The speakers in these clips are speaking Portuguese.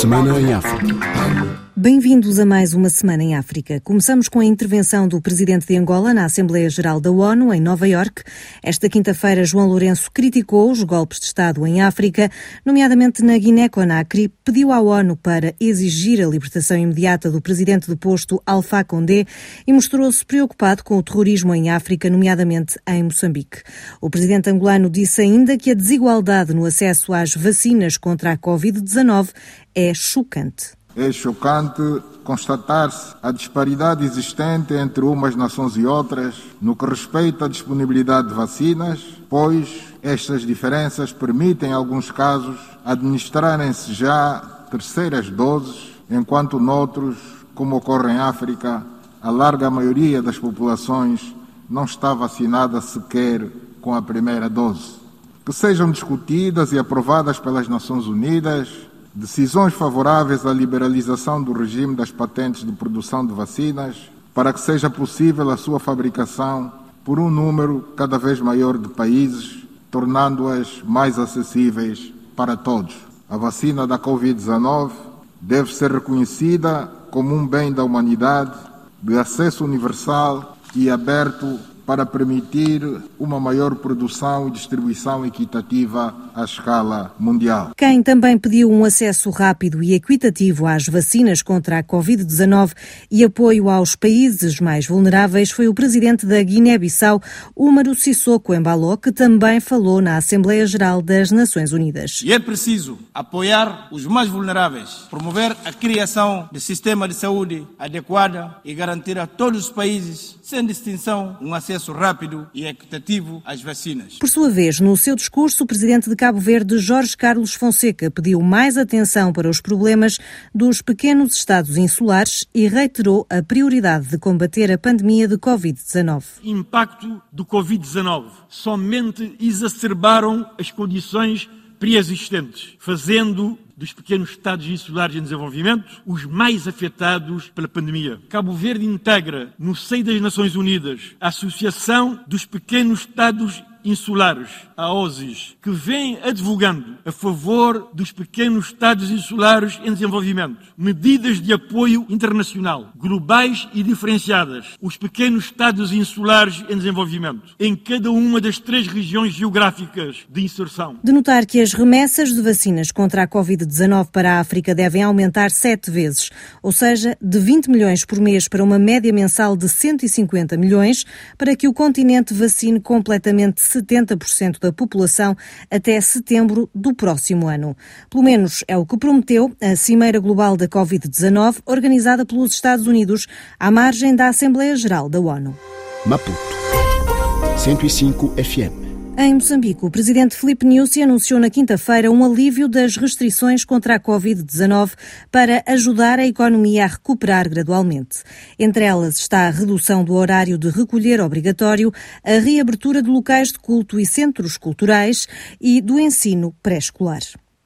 Semana em África. Bem-vindos a mais uma Semana em África. Começamos com a intervenção do presidente de Angola na Assembleia Geral da ONU, em Nova Iorque. Esta quinta-feira, João Lourenço criticou os golpes de Estado em África, nomeadamente na Guiné-Conakry, pediu à ONU para exigir a libertação imediata do presidente do posto Alpha Condé e mostrou-se preocupado com o terrorismo em África, nomeadamente em Moçambique. O presidente angolano disse ainda que a desigualdade no acesso às vacinas contra a Covid-19 é chocante. É chocante constatar-se a disparidade existente entre umas nações e outras no que respeita à disponibilidade de vacinas, pois estas diferenças permitem, em alguns casos, administrarem-se já terceiras doses, enquanto noutros, como ocorre em África, a larga maioria das populações não está vacinada sequer com a primeira dose. Que sejam discutidas e aprovadas pelas Nações Unidas decisões favoráveis à liberalização do regime das patentes de produção de vacinas, para que seja possível a sua fabricação por um número cada vez maior de países, tornando-as mais acessíveis para todos. A vacina da Covid-19 deve ser reconhecida como um bem da humanidade, de acesso universal e aberto para permitir uma maior produção e distribuição equitativa à escala mundial. Quem também pediu um acesso rápido e equitativo às vacinas contra a Covid-19 e apoio aos países mais vulneráveis foi o presidente da Guiné-Bissau, Úmaro Sissoko Embaló, que também falou na Assembleia Geral das Nações Unidas. E é preciso apoiar os mais vulneráveis, promover a criação de sistema de saúde adequada e garantir a todos os países, sem distinção, um acesso rápido e equitativo às vacinas. Por sua vez, no seu discurso, o presidente de Cabo Verde, Jorge Carlos Fonseca, pediu mais atenção para os problemas dos pequenos estados insulares e reiterou a prioridade de combater a pandemia de Covid-19. Impacto do Covid-19 somente exacerbaram as condições preexistentes, fazendo dos pequenos Estados insulares em desenvolvimento os mais afetados pela pandemia. Cabo Verde integra, no seio das Nações Unidas, a Associação dos Pequenos Estados insulares, a OSIS, que vem advogando a favor dos pequenos Estados insulares em desenvolvimento, medidas de apoio internacional, globais e diferenciadas, os pequenos Estados insulares em desenvolvimento, em cada uma das três regiões geográficas de inserção. De notar que as remessas de vacinas contra a Covid-19 para a África devem aumentar sete vezes, ou seja, de 20 milhões por mês para uma média mensal de 150 milhões, para que o continente vacine completamente 70% da população até setembro do próximo ano. Pelo menos é o que prometeu a Cimeira Global da Covid-19, organizada pelos Estados Unidos à margem da Assembleia Geral da ONU. Maputo 105 FM em Moçambique, o presidente Filipe Nyusi anunciou na quinta-feira um alívio das restrições contra a Covid-19 para ajudar a economia a recuperar gradualmente. Entre elas está a redução do horário de recolher obrigatório, a reabertura de locais de culto e centros culturais e do ensino pré-escolar.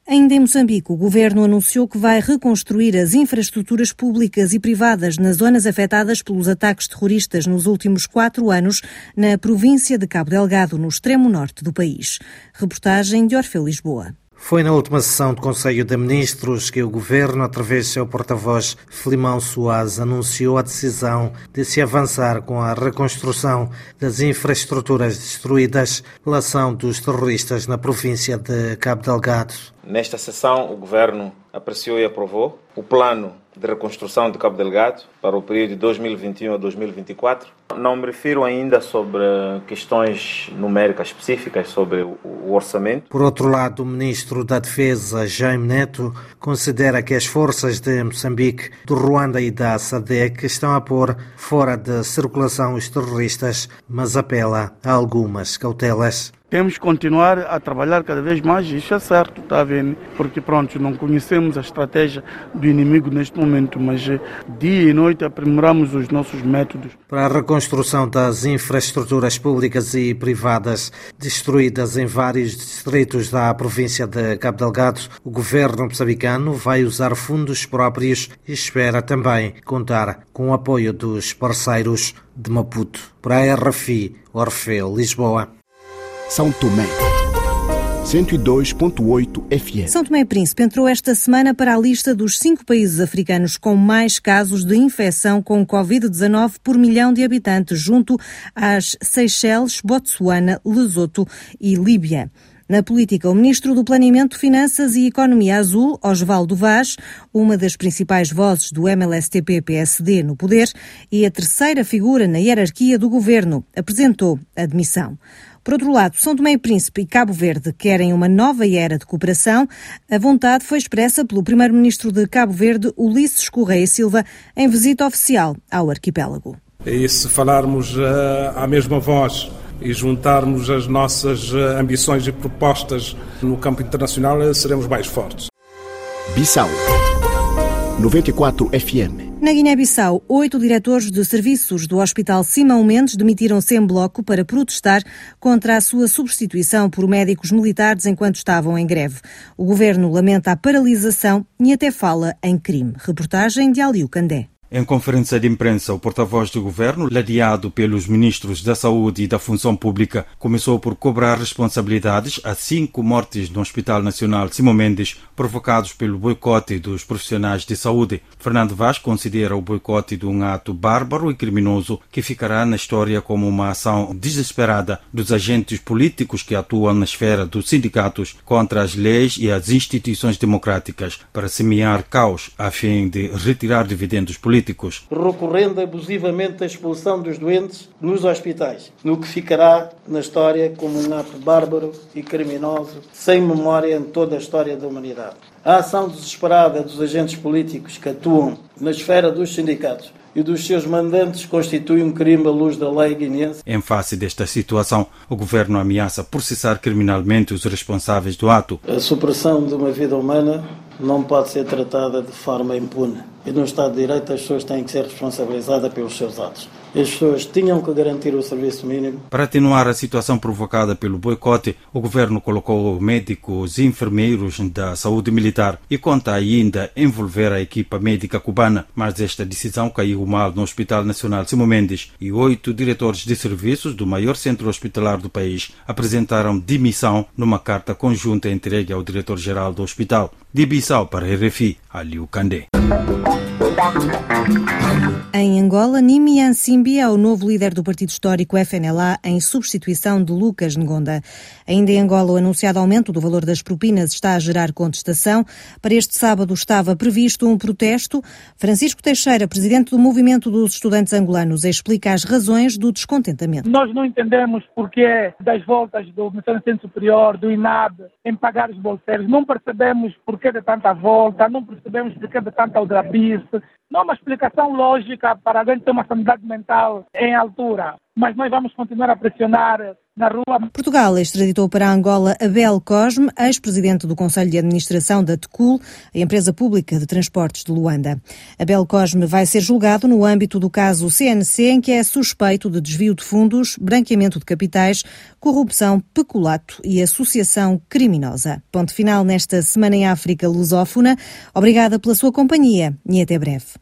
Ainda em Moçambique, o governo anunciou que vai reconstruir as infraestruturas públicas e privadas nas zonas afetadas pelos ataques terroristas nos últimos quatro anos na província de Cabo Delgado, no extremo norte do país. Reportagem de Orfeu Lisboa. Foi na última sessão do Conselho de Ministros que o Governo, através do seu porta-voz Filimão Soares, anunciou a decisão de se avançar com a reconstrução das infraestruturas destruídas pela ação dos terroristas na província de Cabo Delgado. Nesta sessão, o Governo apreciou e aprovou o plano de reconstrução de Cabo Delgado para o período de 2021 a 2024. Não me refiro ainda sobre questões numéricas específicas sobre o orçamento. Por outro lado, o ministro da Defesa, Jaime Neto, considera que as forças de Moçambique, do Ruanda e da SADEC estão a pôr fora de circulação os terroristas, mas apela a algumas cautelas. Temos que continuar a trabalhar cada vez mais, isso é certo, está vendo? Porque pronto, não conhecemos a estratégia do inimigo neste momento, mas eh, dia e noite aprimoramos os nossos métodos. Para a reconstrução das infraestruturas públicas e privadas destruídas em vários distritos da província de Cabo Delgado, o governo moçambicano vai usar fundos próprios e espera também contar com o apoio dos parceiros de Maputo. Para a RFI, Orfeu, Lisboa. São Tomé, 102.8 FM. São Tomé e Príncipe entrou esta semana para a lista dos cinco países africanos com mais casos de infecção com Covid-19 por milhão de habitantes, junto às Seychelles, Botsuana, Lesoto e Líbia. Na política, o ministro do Planeamento, Finanças e Economia Azul, Osvaldo Vaz, uma das principais vozes do MLSTP-PSD no poder e a terceira figura na hierarquia do governo, apresentou a demissão. Por outro lado, São Tomé e Príncipe e Cabo Verde querem uma nova era de cooperação. A vontade foi expressa pelo primeiro-ministro de Cabo Verde, Ulisses Correia Silva, em visita oficial ao arquipélago. E se falarmos uh, à mesma voz e juntarmos as nossas eh, ambições e propostas no campo internacional, eh, seremos mais fortes. Bissau 94 FM. Na Guiné-Bissau, oito diretores de serviços do Hospital Simão Mendes demitiram-se em bloco para protestar contra a sua substituição por médicos militares enquanto estavam em greve. O governo lamenta a paralisação e até fala em crime. Reportagem de Aliu Candé. Em conferência de imprensa, o porta-voz do governo, ladeado pelos ministros da Saúde e da Função Pública, começou por cobrar responsabilidades a cinco mortes no Hospital Nacional Simão Mendes, provocados pelo boicote dos profissionais de saúde. Fernando Vaz considera o boicote de um ato bárbaro e criminoso que ficará na história como uma ação desesperada dos agentes políticos que atuam na esfera dos sindicatos contra as leis e as instituições democráticas para semear caos a fim de retirar dividendos políticos políticos. Recorrendo abusivamente à expulsão dos doentes nos hospitais, no que ficará na história como um ato bárbaro e criminoso, sem memória em toda a história da humanidade. A ação desesperada dos agentes políticos que atuam na esfera dos sindicatos e dos seus mandantes constitui um crime à luz da lei guineense. Em face desta situação, o governo ameaça processar criminalmente os responsáveis do ato. A supressão de uma vida humana não pode ser tratada de forma impune. E no Estado de Direito as pessoas têm que ser responsabilizadas pelos seus atos. As pessoas tinham que garantir o serviço mínimo. Para atenuar a situação provocada pelo boicote, o governo colocou médicos e enfermeiros da saúde militar e conta ainda envolver a equipa médica cubana. Mas esta decisão caiu mal no Hospital Nacional Simão Mendes e oito diretores de serviços do maior centro hospitalar do país apresentaram demissão numa carta conjunta entregue ao diretor-geral do hospital. De Bissau para RFI, Aliu Candé. Oh. Em Angola, Nimi Ansimbi é o novo líder do partido histórico FNLA em substituição de Lucas Ngonda. Ainda em Angola, o anunciado aumento do valor das propinas está a gerar contestação. Para este sábado estava previsto um protesto. Francisco Teixeira, presidente do Movimento dos Estudantes Angolanos, explica as razões do descontentamento. Nós não entendemos porquê das voltas do Ministério Superior, do INAB, em pagar os bolseiros. Não percebemos porquê de tanta volta, não percebemos porquê de tanta aldrabice. Não há uma explicação lógica para alguém ter uma sanidade mental em altura. Mas nós vamos continuar a pressionar na rua. Portugal extraditou para Angola Abel Cosme, ex-presidente do Conselho de Administração da TECUL, a empresa pública de transportes de Luanda. Abel Cosme vai ser julgado no âmbito do caso CNC, em que é suspeito de desvio de fundos, branqueamento de capitais, corrupção, peculato e associação criminosa. Ponto final nesta Semana em África Lusófona. Obrigada pela sua companhia e até breve.